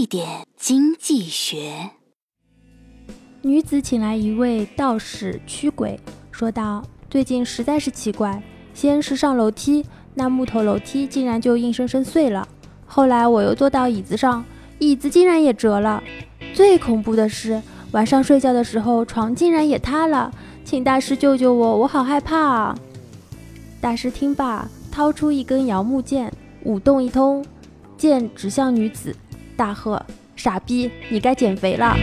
一点经济学。女子请来一位道士驱鬼，说道：“最近实在是奇怪，先是上楼梯，那木头楼梯竟然就硬生生碎了；后来我又坐到椅子上，椅子竟然也折了。最恐怖的是，晚上睡觉的时候，床竟然也塌了。请大师救救我，我好害怕啊！”大师听罢，掏出一根摇木剑，舞动一通，剑指向女子，大喝：“傻逼，你该减肥了！”